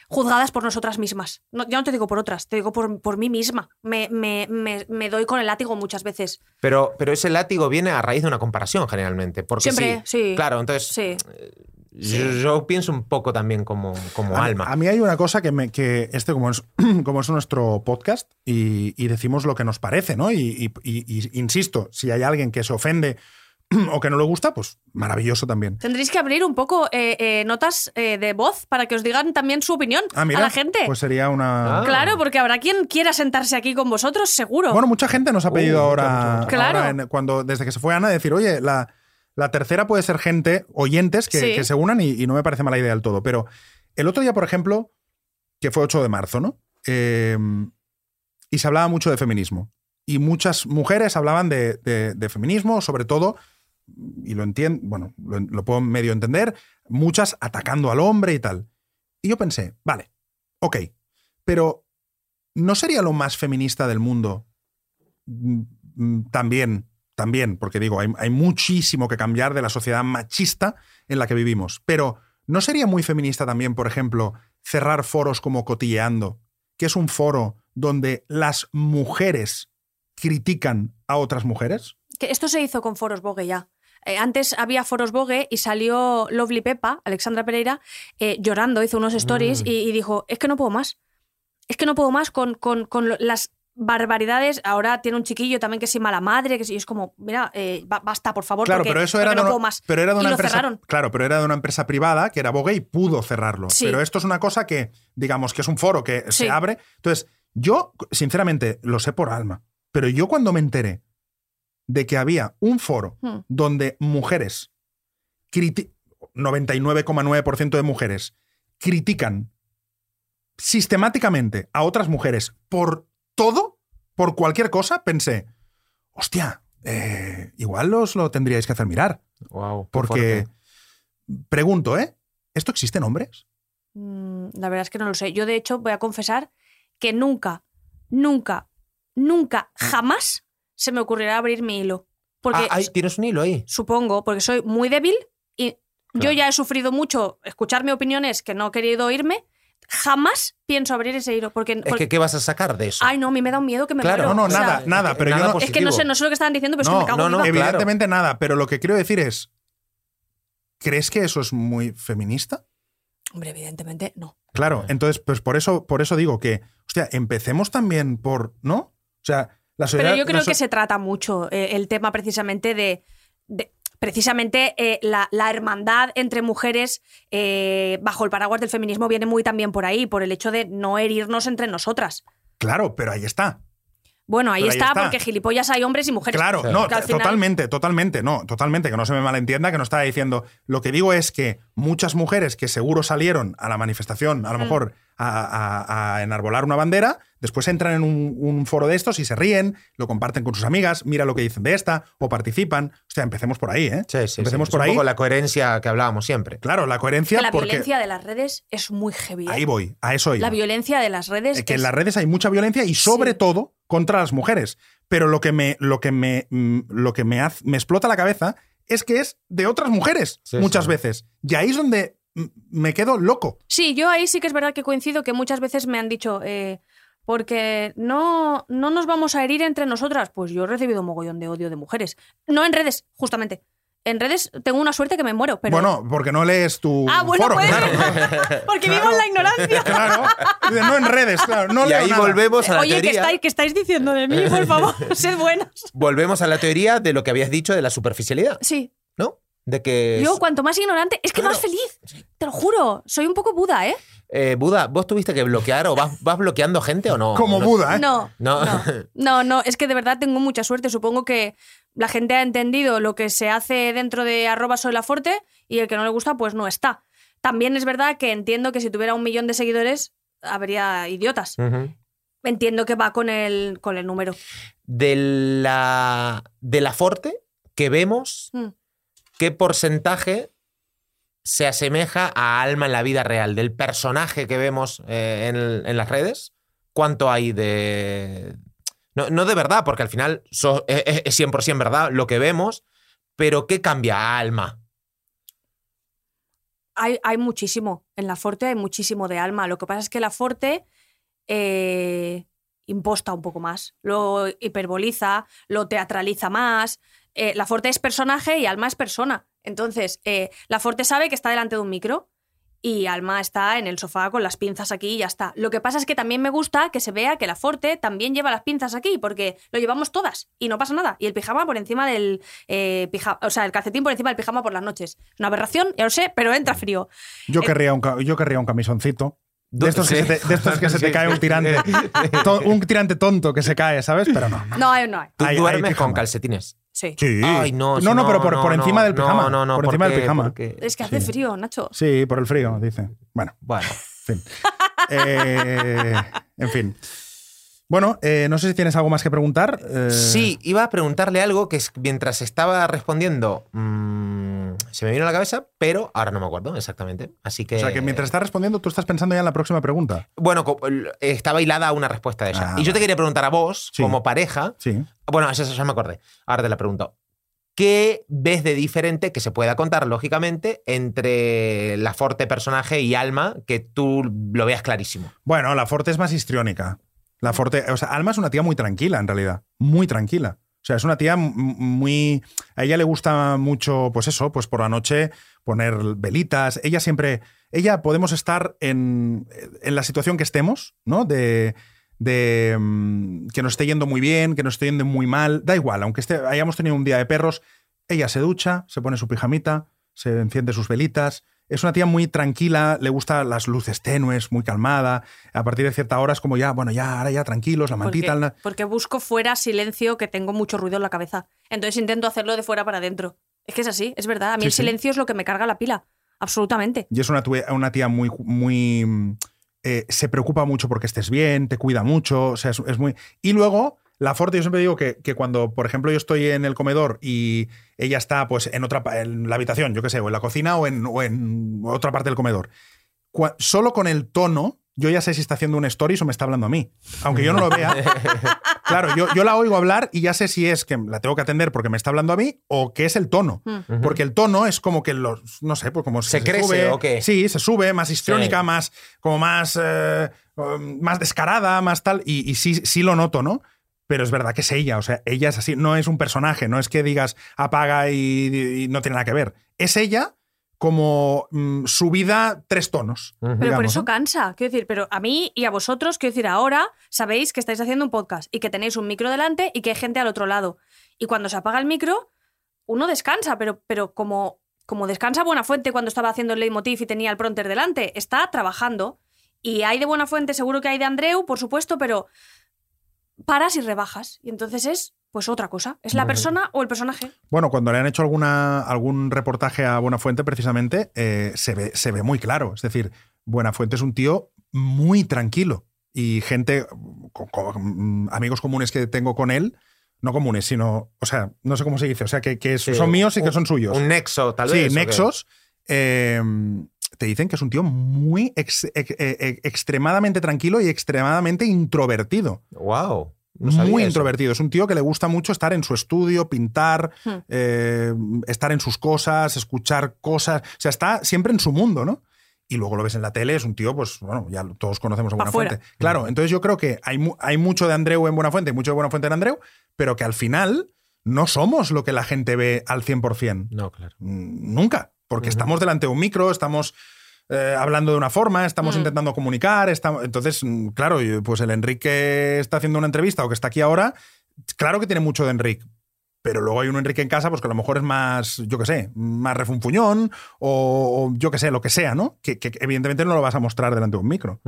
juzgadas por nosotras mismas. No, ya no te digo por otras, te digo por, por mí misma. Me, me- me- me doy con el látigo muchas veces. Pero, pero ese látigo viene a raíz de una comparación, generalmente. Porque Siempre, sí. Claro, entonces Sí. Yo, yo pienso un poco también como, como A, alma. a mí hay una cosa que, me, que este, como es, [clears throat] como es nuestro podcast y, y decimos lo que nos parece, ¿no? Y, y- y- y insisto, si hay alguien que se ofende [clears throat] o que no le gusta, pues maravilloso también. Tendréis que abrir un poco eh, eh, notas eh, de voz para que os digan también su opinión Ah, mira, a la gente. Pues sería una. Ah. Claro, porque habrá quien quiera sentarse aquí con vosotros, seguro. Bueno, mucha gente nos ha pedido Uh, ahora. Claro. ahora en- cuando, desde que se fue Ana, decir, oye, la, la tercera puede ser gente, oyentes, que, Sí. que se unan y, y no me parece mala idea del todo. Pero el otro día, por ejemplo, que fue 8 de marzo, ¿no? Eh, y se hablaba mucho de feminismo. Y muchas mujeres hablaban de, de- de feminismo, sobre todo, y lo entiendo, bueno, lo, lo puedo medio entender, muchas atacando al hombre y tal. Y yo pensé, vale, ok, pero ¿no sería lo más feminista del mundo mm, mm, también, también, porque digo, hay, hay muchísimo que cambiar de la sociedad machista en la que vivimos, pero ¿no sería muy feminista también, por ejemplo, cerrar foros como Cotilleando, que es un foro donde las mujeres critican a otras mujeres? Que esto se hizo con Foros Vogue ya. Eh, antes había Foros Vogue y salió Lovely Pepa, Alexandra Pereira, eh, llorando, hizo unos stories Mm. y, y dijo, es que no puedo más. Es que no puedo más con, con- con las barbaridades. Ahora tiene un chiquillo también que es mala madre, que es como, mira, eh, ba- basta, por favor, Claro, porque, pero eso era, no de puedo una, más. pero era de una empresa. cerraron. Claro, pero era de una empresa privada que era Vogue y pudo cerrarlo. Sí. Pero esto es una cosa que, digamos, que es un foro que Sí. se abre. Entonces, yo, sinceramente, lo sé por alma. Pero yo cuando me enteré de que había un foro Hmm. donde mujeres, criti- 99,9% de mujeres, critican sistemáticamente a otras mujeres por todo, por cualquier cosa, pensé, hostia, eh, igual os lo tendríais que hacer mirar. Wow, Porque, fuerte. pregunto, ¿eh? ¿Esto existe en hombres? Mm, La verdad es que no lo sé. Yo, de hecho, voy a confesar que nunca, nunca, nunca, jamás se me ocurrirá abrir mi hilo. Porque Ah, ahí tienes un hilo ahí. supongo, porque soy muy débil y yo ya he sufrido mucho escucharme opiniones que no he querido oírme. Jamás pienso abrir ese hilo. Porque, Es porque- que, ¿qué vas a sacar de eso? ay, no, a mí me da un miedo que me Claro, muero. No, no, O sea, nada, nada, pero yo no- Es que no sé, no sé lo que estaban diciendo, pero es no, que me cago no, en no, claro. evidentemente nada, pero lo que quiero decir es, ¿crees que eso es muy feminista? Hombre, evidentemente no. Claro, entonces, pues por eso, por eso digo que, hostia, empecemos también por, ¿no? O sea, la sociedad... Pero yo creo so- que se trata mucho eh, el tema precisamente de. de- precisamente eh, la, la hermandad entre mujeres eh, bajo el paraguas del feminismo viene muy también por ahí, por el hecho de no herirnos entre nosotras. Claro, pero ahí está. Bueno, ahí, está, está. porque gilipollas hay hombres y mujeres. Claro, no, final- totalmente, totalmente, no, totalmente, que no se me malentienda, que no estaba diciendo. Lo que digo es que muchas mujeres que seguro salieron a la manifestación, a lo Mm. mejor a, a- a enarbolar una bandera, después entran en un, un foro de estos y se ríen, lo comparten con sus amigas, mira lo que dicen de esta, o participan. O sea, empecemos por ahí, ¿eh? Sí, sí, sí. Empecemos Es por un ahí. poco la coherencia que hablábamos siempre. Claro, la coherencia, Que la porque violencia de las redes es muy heavy. ¿eh? ahí voy, a eso iba. La violencia de las redes. Que es- en las redes hay mucha violencia y sobre Sí. todo contra las mujeres. Pero lo que me, lo que me, mm, lo que me, hace- me explota la cabeza es que es de otras mujeres Sí, muchas sí. veces. Y ahí es donde me quedo loco. Sí, yo ahí sí que es verdad que coincido que muchas veces me han dicho, eh, porque no, no nos vamos a herir entre nosotras. Pues yo he recibido un mogollón de odio de mujeres. No en redes, justamente. En redes tengo una suerte que me muero, pero... Bueno, porque no lees tu ah, bueno, foro, pues, claro. [laughs] porque Claro. vivo en la ignorancia. Claro. No en redes, claro. No y leo ahí nada. volvemos a la Oye, ¿qué teoría. estáis, ¿qué estáis diciendo de mí? Por favor, [laughs] sed buenos. Volvemos a la teoría de lo que habías dicho de la superficialidad, Sí. De que. yo cuanto más ignorante, es que Claro. más feliz. Te lo juro, soy un poco Buda, ¿eh? Eh, Buda, ¿vos tuviste que bloquear o vas, vas bloqueando gente o no? Como No- Buda, ¿eh? No, No. no, no, no, es que de verdad tengo mucha suerte. Supongo que la gente ha entendido lo que se hace dentro de arroba soy la fuerte y el que no le gusta, pues no está. También es verdad que entiendo que si tuviera un millón de seguidores, habría idiotas. Entiendo que va con el, con el número. De la, de la Forte que vemos, Mm. ¿Qué porcentaje se asemeja a Alma en la vida real? Del personaje que vemos eh, en, las redes, ¿cuánto hay de. No, de verdad, porque al final so- es, es- es 100% verdad lo que vemos, pero ¿qué cambia a alma? Hay, hay muchísimo. En la Forte hay muchísimo de alma. Lo que pasa es que la Forte eh, imposta un poco más. Lo hiperboliza, lo teatraliza más. Eh, la Forte es personaje y Alma es persona. Entonces, eh, la Forte sabe que está delante de un micro y Alma está en el sofá con las pinzas aquí y ya está. Lo que pasa es que también me gusta que se vea que la Forte también lleva las pinzas aquí, porque lo llevamos todas y no pasa nada. Y el pijama por encima del eh, pijama, o sea, el calcetín por encima del pijama por las noches. Es una aberración, ya lo sé, pero entra frío. Yo Eh, querría un, ca- yo querría un camisoncito. De estos, que Sí. se te, de estos que se te Sí. cae un tirante. [laughs] Un tirante tonto que se cae, ¿sabes? Pero no. No hay, no hay. Tú Hay- duermes con calcetines. Sí. Sí. Ay, no, no, no, pero por, por no, encima del no, pijama. No, no, por ¿por encima del pijama. Porque- Es que hace Sí. frío, Nacho. Sí, por el frío, dice. Bueno, Bueno, en fin. [laughs] Eh, en fin. Bueno, eh, no sé si tienes algo más que preguntar. eh, sí, iba a preguntarle algo que es- mientras estaba respondiendo mm, se me vino a la cabeza, pero ahora no me acuerdo exactamente. Así que. O sea, que mientras estás respondiendo, tú estás pensando ya en la próxima pregunta. Bueno, estaba hilada a una respuesta de ella. Ah, y yo te quería preguntar a vos, Sí. como pareja. Sí. Bueno, eso, eso ya me acordé. Ahora te la pregunto. ¿Qué ves de diferente que se pueda contar, lógicamente, entre la Forte personaje y Alma, que tú lo veas clarísimo? Bueno, la Forte es más histriónica. La Forte, o sea, Alma es una tía muy tranquila, en realidad. Muy tranquila. O sea, es una tía muy. A ella le gusta mucho, pues eso, pues por la noche poner velitas. Ella siempre. Ella podemos estar en, en la situación que estemos, ¿no? De. de mm, que nos esté yendo muy bien, que nos esté yendo muy mal. Da igual, aunque esté, hayamos tenido un día de perros, ella se ducha, se pone su pijamita, se enciende sus velitas. Es una tía muy tranquila, le gustan las luces tenues, muy calmada. A partir de cierta hora es como ya, bueno, ya, ahora ya tranquilos, la mantita. Porque, la- porque busco fuera silencio, que tengo mucho ruido en la cabeza. Entonces intento hacerlo de fuera para adentro. Es que es así, es verdad. A mí Sí, el sí. silencio es lo que me carga la pila. Absolutamente. Y es una, una tía muy, muy mm, eh, se preocupa mucho porque estés bien, te cuida mucho, o sea, es, es muy... Y luego, la Forte, yo siempre digo que, que cuando, por ejemplo, yo estoy en el comedor y ella está pues en otra en la habitación, yo qué sé, o en la cocina o en, o en otra parte del comedor, solo con el tono, yo ya sé si está haciendo un stories o me está hablando a mí. Aunque yo no lo vea. [laughs] Claro, yo, yo la oigo hablar y ya sé si es que la tengo que atender porque me está hablando a mí o que es el tono. Mm. Porque el tono es como que los, no sé, pues como ¿Se crece sube. o qué? Sí, se sube, más histriónica, Sí. más, como más, eh, um, más descarada, más tal. Y, y sí, sí lo noto, ¿no? Pero es verdad que es ella, o sea, ella es así, no es un personaje, no es que digas apaga y, y no tiene nada que ver. Es ella como mm, subida tres tonos. Pero por eso ¿no? cansa. Quiero decir, pero a mí y a vosotros, quiero decir, ahora sabéis que estáis haciendo un podcast y que tenéis un micro delante y que hay gente al otro lado. Y cuando se apaga el micro, uno descansa, pero, pero como, como descansa Buenafuente cuando estaba haciendo el leitmotiv y tenía el pronter delante, está trabajando. Y hay de Buenafuente, seguro que hay de Andreu, por supuesto, pero paras y rebajas. Y entonces es, pues, otra cosa. ¿Es la persona o el personaje? Bueno, cuando le han hecho alguna, algún reportaje a Buenafuente, precisamente, eh, se, ve, se ve muy claro. Es decir, Buenafuente es un tío muy tranquilo. Y gente, mm, amigos comunes que tengo con él, no comunes, sino, o sea, no sé cómo se dice, o sea, que, que Sí, son míos y que son suyos. Un nexo, tal sí, vez. ¿o qué? nexos. eh, te dicen que es un tío muy ex- ex- eh, eh, extremadamente tranquilo y extremadamente introvertido. Wow. no muy eso. introvertido. Es un tío que le gusta mucho estar en su estudio, pintar, Hmm. eh, estar en sus cosas, escuchar cosas. O sea, está siempre en su mundo, ¿no? Y luego lo ves en la tele, es un tío, pues bueno, ya todos conocemos a Buenafuente. Claro, entonces yo creo que hay, mu- hay mucho de Andreu en Buenafuente y mucho de Buenafuente en Andreu, pero que al final no somos lo que la gente ve al 100%. No, claro. Mm, Nunca, porque estamos delante de un micro, estamos eh, hablando de una forma, estamos Mm. intentando comunicar, estamos, entonces, mm, claro, pues el Enrique está haciendo una entrevista o que está aquí ahora, claro que tiene mucho de Enrique. Pero luego hay un Enrique en casa, pues que a lo mejor es más, yo qué sé, más refunfuñón o, o yo qué sé, lo que sea, ¿no? Que, que evidentemente no lo vas a mostrar delante de un micro.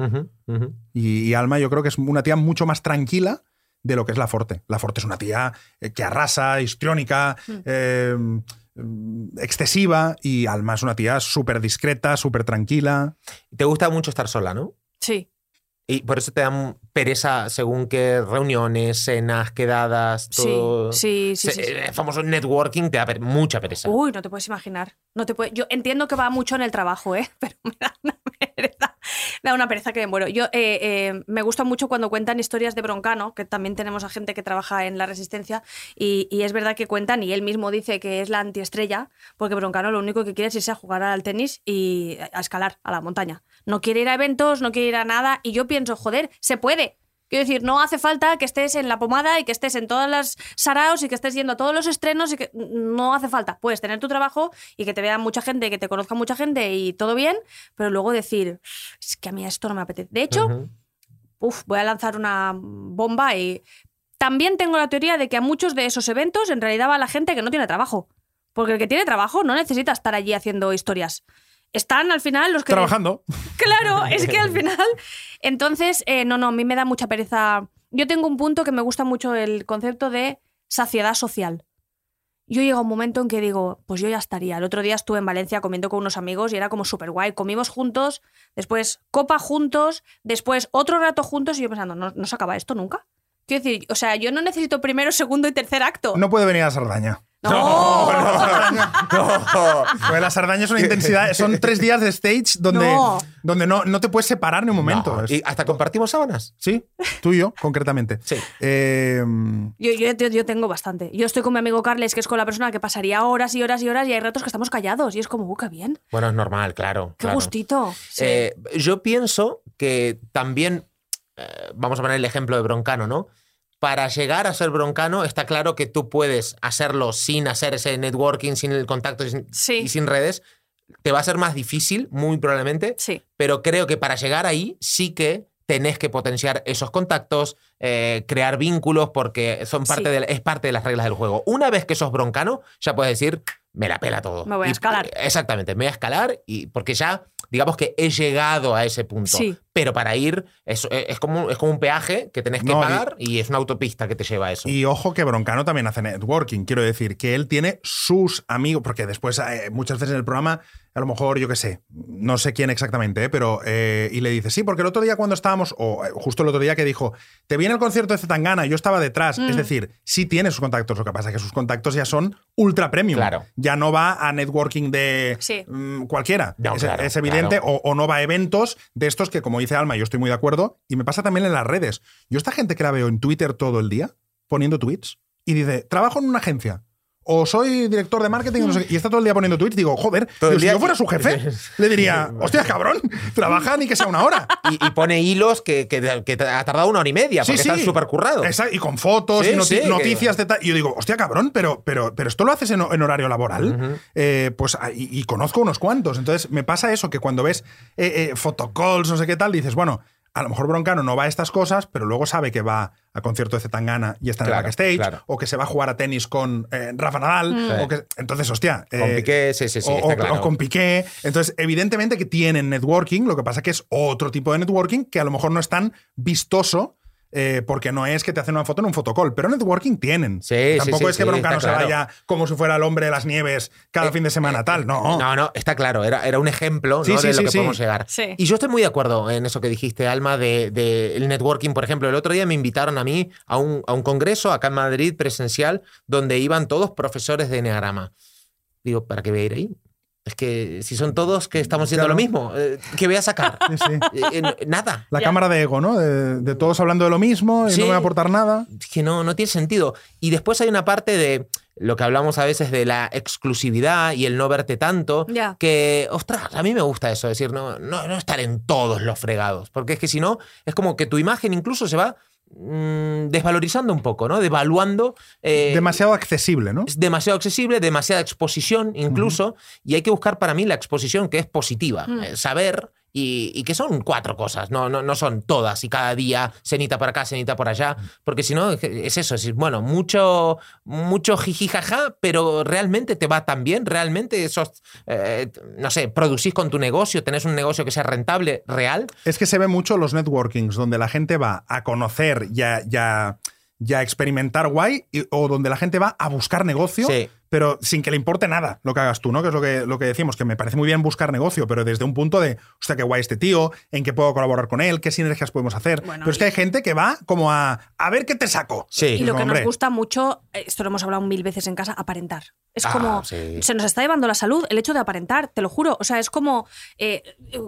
Y, y Alma yo creo que es una tía mucho más tranquila de lo que es la Forte. La Forte es una tía eh, que arrasa, histriónica, Mm. eh, excesiva, y Alma es una tía súper discreta, súper tranquila. Te gusta mucho estar sola, ¿no? Sí. Y por eso te dan pereza según qué reuniones, cenas, quedadas, Sí, todo. sí, sí, sí, sí. El famoso networking te da mucha pereza. Uy, no te puedes imaginar. No te puede... Yo entiendo que va mucho en el trabajo, ¿eh? [laughs] Pero me da una pereza. Da una pereza que me. Yo eh, eh, me gusta mucho cuando cuentan historias de Broncano, que también tenemos a gente que trabaja en la resistencia, y, y es verdad que cuentan, y él mismo dice que es la antiestrella, porque Broncano lo único que quiere es irse a jugar al tenis y a escalar a la montaña. No quiere ir a eventos, no quiere ir a nada, y yo pienso, joder, se puede. Quiero decir, no hace falta que estés en la pomada y que estés en todas las saraos y que estés yendo a todos los estrenos y que no hace falta. Puedes tener tu trabajo y que te vea mucha gente, que te conozca mucha gente y todo bien, pero luego decir, es que a mí esto no me apetece. De hecho, uf, voy a lanzar una bomba y también tengo la teoría de que a muchos de esos eventos en realidad va la gente que no tiene trabajo. Porque el que tiene trabajo no necesita estar allí haciendo historias. Están al final los que... Trabajando. [laughs] Claro, es que al final. Entonces, eh, no, no, a mí me da mucha pereza. Yo tengo un punto que me gusta mucho el concepto de saciedad social. Yo llego a un momento en que digo, pues yo ya estaría. El otro día estuve en Valencia comiendo con unos amigos y era como súper guay. Comimos juntos, después copa juntos, después otro rato juntos y yo pensando, ¿no, no se acaba esto nunca? Quiero decir, o sea, yo no necesito primero, segundo y tercer acto. No puede venir a Sardaña. No. No. Porque [laughs] la Sardaña es una intensidad. Son [laughs] tres días de stage donde No. no, donde no, no te puedes separar ni un momento. No, Y hasta compartimos sábanas. Sí, tú y yo, concretamente. Sí. Eh, Yo, yo, yo- yo tengo bastante. Yo estoy con mi amigo Carles, que es con la persona que pasaría horas y horas y horas, y hay ratos que estamos callados. Y es como, uh, qué bien. Bueno, es normal, claro. Qué claro. gustito. Sí. Eh, yo pienso que también, eh, vamos a poner el ejemplo de Broncano, ¿no? Para llegar a ser broncano, está claro que tú puedes hacerlo sin hacer ese networking, sin el contacto y sin, Sí. y sin redes. Te va a ser más difícil, muy probablemente, sí. pero creo que para llegar ahí sí que tenés que potenciar esos contactos, eh, crear vínculos, porque son parte Sí. de, es parte de las reglas del juego. Una vez que sos broncano, ya puedes decir, me la pela todo. Me voy a Y- escalar. Exactamente, me voy a escalar y porque ya, digamos que he llegado a ese punto. Sí. Pero para ir, es, es, como, es como un peaje que tenés que No, y- pagar y, es una autopista que te lleva a eso. Y ojo que Broncano también hace networking. Quiero decir que él tiene sus amigos, porque después eh, muchas veces en el programa, a lo mejor, yo qué sé, no sé quién exactamente, eh, pero. eh, y le dice, sí, porque el otro día cuando estábamos, o eh, justo el otro día que dijo, te viene el concierto de Zetangana, yo estaba detrás. Mm. Es decir, sí tiene sus contactos, lo que pasa es que sus contactos ya son ultra premium. Claro. Ya no va a networking de Sí. mm, cualquiera. No, es, claro, es evidente, claro. o, o no va a eventos de estos que, como dice Alma, yo estoy muy de acuerdo, y me pasa también en las redes. Yo esta gente que la veo en Twitter todo el día, poniendo tweets, y dice, trabajo en una agencia, o soy director de marketing, no sé qué", y está todo el día poniendo tweets, digo, joder, digo, si yo fuera su jefe, [laughs] le diría, hostia, cabrón, trabaja ni que sea una hora. [laughs] Y, y pone hilos que, que, que ha tardado una hora y media, porque están súper currados. Exacto, y con fotos Sí, y noti- sí, que- noticias de tal. Y yo digo, hostia, cabrón, pero, pero, pero esto lo haces en, en horario laboral. Eh, pues, ah, y, y conozco unos cuantos. Entonces, me pasa eso, que cuando ves eh, eh, photocalls, no sé qué tal, dices, bueno, a lo mejor Broncano no va a estas cosas, pero luego sabe que va a concierto de Zetangana y está en Claro, el backstage, claro. o que se va a jugar a tenis con eh, Rafa Nadal, Mm. o que, entonces, hostia. Con eh, Piqué, sí, sí, sí, o, está o- claro. o con Piqué. Entonces, evidentemente que tienen networking, lo que pasa que es otro tipo de networking que a lo mejor no es tan vistoso. Eh, porque no es que te hacen una foto en un fotocall, pero networking tienen. Sí, Tampoco sí, es que sí, Broncano está se vaya como si fuera el hombre de las nieves cada Eh, fin de semana, tal. No. No, no, está claro, era, era un ejemplo ¿no? Sí, sí, de lo que sí. podemos llegar. Sí. Y yo estoy muy de acuerdo en eso que dijiste, Alma, de, de el networking, por ejemplo. El otro día me invitaron a mí a un, a un congreso acá en Madrid presencial donde iban todos profesores de Enneagrama. Digo, ¿para qué voy a ir ahí? Es que si son todos que estamos haciendo Claro. lo mismo, eh, ¿qué voy a sacar? Sí, sí. Eh, eh, nada. La Ya. cámara de ego, ¿no? De, de todos hablando de lo mismo y Sí. no voy a aportar nada. Es que no, no tiene sentido. Y después hay una parte de lo que hablamos a veces de la exclusividad y el no verte tanto, Ya. que, ostras, a mí me gusta eso, decir, no, no, no estar en todos los fregados, porque es que si no, es como que tu imagen incluso se va mm, desvalorizando un poco, ¿no? Devaluando. eh, Demasiado accesible, ¿no? es demasiado accesible, demasiada exposición incluso, y hay que buscar para mí la exposición que es positiva, Mm. eh, saber y, que son cuatro cosas, no, no, no son todas y cada día cenita por acá, cenita por allá, porque si no es- es eso, es bueno, mucho, mucho pero realmente te va tan bien, realmente sos, eh, no sé, producís con tu negocio, tenés un negocio que sea rentable, real, Es que se ve mucho los networkings donde la gente va a conocer y a, y a- y a experimentar guay y- o donde la gente va a buscar negocio, Sí. pero sin que le importe nada lo que hagas tú, ¿no? Que es lo que, lo que decimos, que me parece muy bien buscar negocio, pero desde un punto de, hostia, qué guay este tío, en qué puedo colaborar con él, qué sinergias podemos hacer. Bueno, pero es que hay gente que va como a, a ver qué te saco. Sí. Y lo que Hombre. nos gusta mucho, eh, esto lo hemos hablado mil veces en casa, aparentar. Es Ah, como, sí. se nos está llevando la salud el hecho de aparentar, te lo juro. O sea, es como, eh,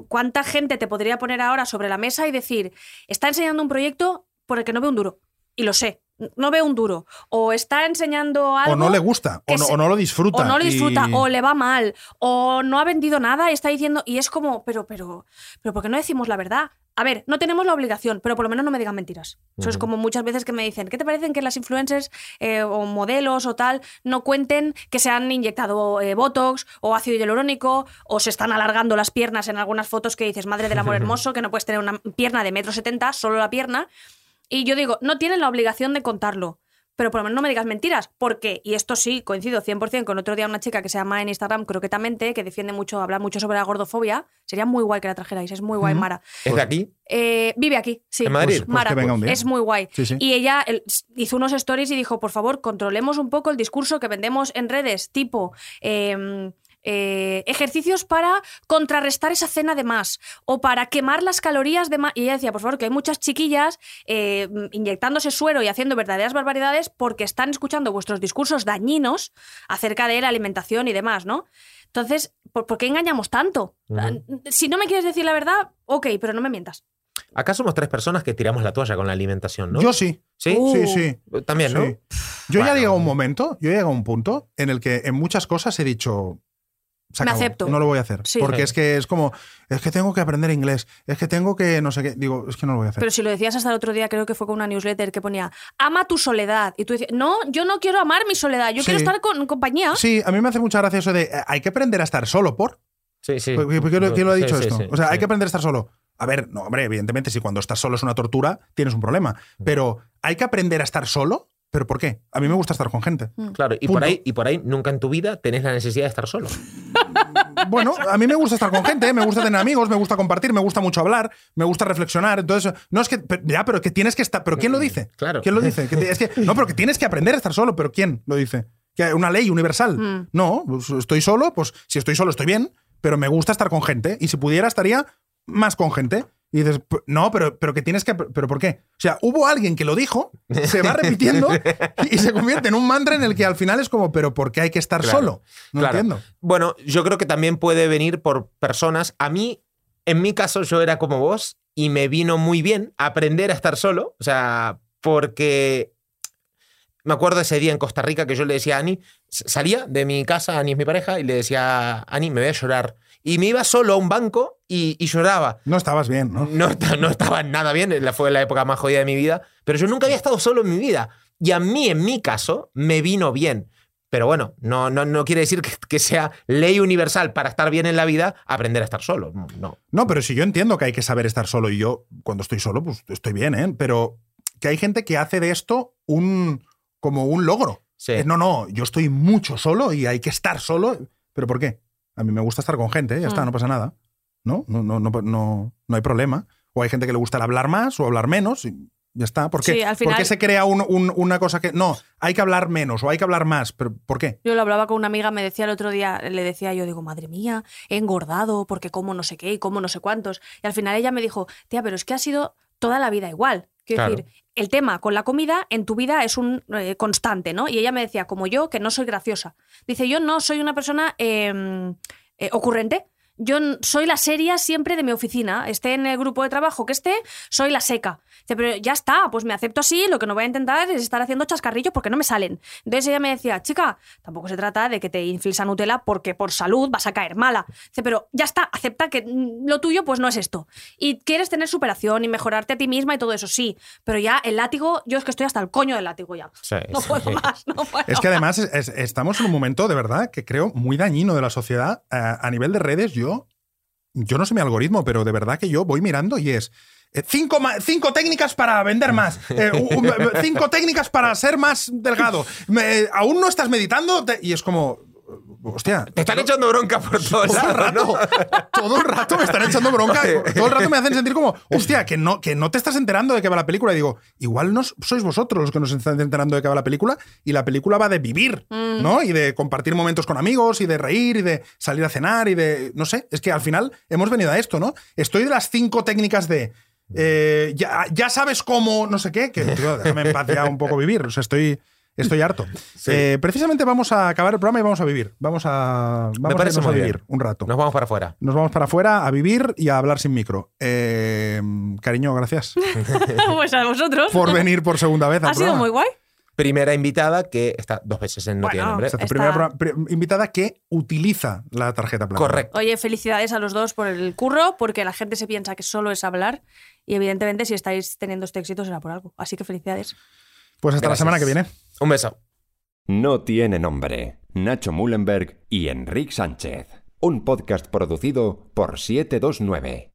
¿cuánta gente te podría poner ahora sobre la mesa y decir, está enseñando un proyecto por el que no veo un duro? Y lo sé, no veo un duro. O está enseñando algo... O no le gusta, o no, se- o no lo disfruta. O no lo disfruta, y- o le va mal, o no ha vendido nada y está diciendo, y es como, pero, pero, pero, ¿por qué no decimos la verdad? A ver, no tenemos la obligación, pero por lo menos no me digan mentiras. Eso es como muchas veces que me dicen, ¿qué te parecen que las influencers eh, o modelos o tal no cuenten que se han inyectado eh, Botox o ácido hialurónico o se están alargando las piernas en algunas fotos que dices, madre del amor [laughs] hermoso, que no puedes tener una pierna de metro setenta, solo la pierna? Y yo digo, no tienen la obligación de contarlo. Pero por lo menos no me digas mentiras. ¿Por qué? Y esto sí, coincido 100% con otro día una chica que se llama en Instagram Croquetamente, que defiende mucho, habla mucho sobre la gordofobia. Sería muy guay que la trajerais, es muy guay. Mara. ¿Es de aquí? Eh, vive aquí, sí. ¿En Madrid? Pues- pues Mara, que venga un día. es muy guay. Sí, sí. Y ella el- hizo unos stories y dijo, por favor, controlemos un poco el discurso que vendemos en redes, tipo... eh, eh, ejercicios para contrarrestar esa cena de más o para quemar las calorías de más. Y ella decía, por favor, que hay muchas chiquillas eh, inyectándose suero y haciendo verdaderas barbaridades porque están escuchando vuestros discursos dañinos acerca de la alimentación y demás, ¿no? Entonces, ¿por, por qué engañamos tanto? Ujú. Si no me quieres decir la verdad, ok, pero no me mientas. Acá somos tres personas que tiramos la toalla con la alimentación, ¿no? Yo sí. ¿Sí? Uh. Sí, sí. También, ¿no? Sí. Yo ya he llegado a un momento, yo he llegado a un punto en el que en muchas cosas he dicho. "Se Me acepto". No lo voy a hacer. Sí. Porque Sí. es que es como, es que tengo que aprender inglés, es que tengo que no sé qué. Digo, es que no lo voy a hacer. Pero si lo decías hasta el otro día, creo que fue con una newsletter que ponía, ama tu soledad. Y tú decías, no, yo no quiero amar mi soledad, yo Sí. quiero estar con compañía. Sí, a mí me hace mucha gracia eso de eh, hay que aprender a estar solo por. Sí, sí. ¿Por qué- por qué lo- ¿Quién lo ha dicho sí, esto? sí, o sea, hay que aprender a estar solo. A ver, no, hombre, evidentemente, si cuando estás solo es una tortura, tienes un problema. Pero hay que aprender a estar solo. ¿Pero por qué? A mí me gusta estar con gente. Claro, y Punto. por, ahí, y por ahí nunca en tu vida tenés la necesidad de estar solo. [laughs] Bueno, a mí me gusta estar con gente, ¿eh? me gusta tener amigos, me gusta compartir, me gusta mucho hablar, me gusta reflexionar. Entonces, no es que. pero- ya, pero que tienes que estar. ¿Pero quién lo dice? Claro. ¿Quién lo dice? Que te- es que, no, pero que tienes que aprender a estar solo, pero ¿quién lo dice? ¿Que ¿Una ley universal? Mm. No, pues estoy solo, pues si estoy solo estoy bien, pero me gusta estar con gente. Y si pudiera, estaría más con gente. Y dices, "P- no, pero, pero que tienes que. ¿Pero por qué? O sea, hubo alguien que lo dijo, se va [laughs] repitiendo y se convierte en un mantra en el que al final es como, ¿pero por qué hay que estar Claro, solo? No claro. entiendo. Bueno, yo creo que también puede venir por personas. A mí, en mi caso, yo era como vos y me vino muy bien aprender a estar solo. O sea, porque me acuerdo ese día en Costa Rica que yo le decía a Ani, salía de mi casa, Ani es mi pareja, y le decía, Ani, me voy a llorar. Y me iba solo a un banco y, y lloraba. No estabas bien, ¿no? No, no estaba nada bien, fue la época más jodida de mi vida, pero yo nunca había estado solo en mi vida. Y a mí, en mi caso, me vino bien. Pero bueno, no, no, no quiere decir que, que sea ley universal para estar bien en la vida aprender a estar solo. No. No, pero si yo entiendo que hay que saber estar solo y yo cuando estoy solo, pues estoy bien, ¿eh? Pero que hay gente que hace de esto un como un logro. Sí. No, no, yo estoy mucho solo y hay que estar solo. ¿Pero por qué? A mí me gusta estar con gente, ¿eh? ya está, Mm. no pasa nada. ¿No? No, no, no, no, no hay problema. O hay gente que le gusta el hablar más o hablar menos y ya está. ¿Por qué? Sí, al ¿Por qué final- se crea un- un- una cosa que... No, hay que hablar menos o hay que hablar más. ¿Pero por qué? Yo lo hablaba con una amiga, me decía el otro día, le decía yo, digo, madre mía, he engordado porque como no sé qué y como no sé cuántos. Y al final ella me dijo, tía, pero es que ha sido toda la vida igual. Quiero Claro. decir, el tema con la comida en tu vida es un eh, constante, ¿no? Y ella me decía, como yo, que no soy graciosa. Dice, yo no soy una persona eh, eh, ocurrente. Yo soy la seria siempre de mi oficina. Esté en el grupo de trabajo que esté, soy la seca. Dice, pero ya está, pues me acepto así. Lo que no voy a intentar es estar haciendo chascarrillos porque no me salen. Entonces ella me decía, chica, tampoco se trata de que te infles a Nutella porque por salud vas a caer mala. Dice, pero ya está, acepta que lo tuyo pues no es esto. Y quieres tener superación y mejorarte a ti misma y todo eso, sí. Pero ya el látigo, yo es que estoy hasta el coño del látigo ya. Sí, [laughs] No sí. puedo más, no puedo Es que además es- es- estamos en un momento de verdad que creo muy dañino de la sociedad. Eh, a nivel de redes, yo, yo no sé mi algoritmo, pero de verdad que yo voy mirando y es eh, cinco, cinco técnicas para vender más, eh, cinco técnicas para ser más delgado. Me- ¿Aún no estás meditando? Y es como, hostia. Te están echando bronca por todo el rato, todo el rato me están echando bronca. Todo el rato me hacen sentir como, hostia, que no, que no te estás enterando de qué va la película. Y digo, igual no sois vosotros los que nos están enterando de qué va la película. Y la película va de vivir, ¿no? Y de compartir momentos con amigos, y de reír, y de salir a cenar, y de. No sé, es que al final hemos venido a esto, ¿no? Estoy de las cinco técnicas de. eh, ya, ya sabes cómo, no sé qué, que tío, déjame en paz ya un poco vivir. O sea, estoy. Estoy harto. Eh, precisamente vamos a acabar el programa y vamos a vivir. Vamos a, vamos a parece irnos a muy vivir bien. un rato. Nos vamos para afuera. Nos vamos para afuera a vivir y a hablar sin micro. Eh, cariño, gracias [laughs] pues a vosotros. por venir por segunda vez al Ha sido programa. muy guay. Primera invitada que está dos veces en No Bueno, tiene nombre. Exacto, Está- primera invitada que utiliza la tarjeta plata. Correcto. Oye, felicidades a los dos por el curro, porque la gente se piensa que solo es hablar. Y evidentemente, si estáis teniendo este éxito, será por algo. Así que felicidades. Pues hasta la semana que viene. Un beso. No tiene nombre. Nacho Mullenberg y Enrique Sánchez. Un podcast producido por 729.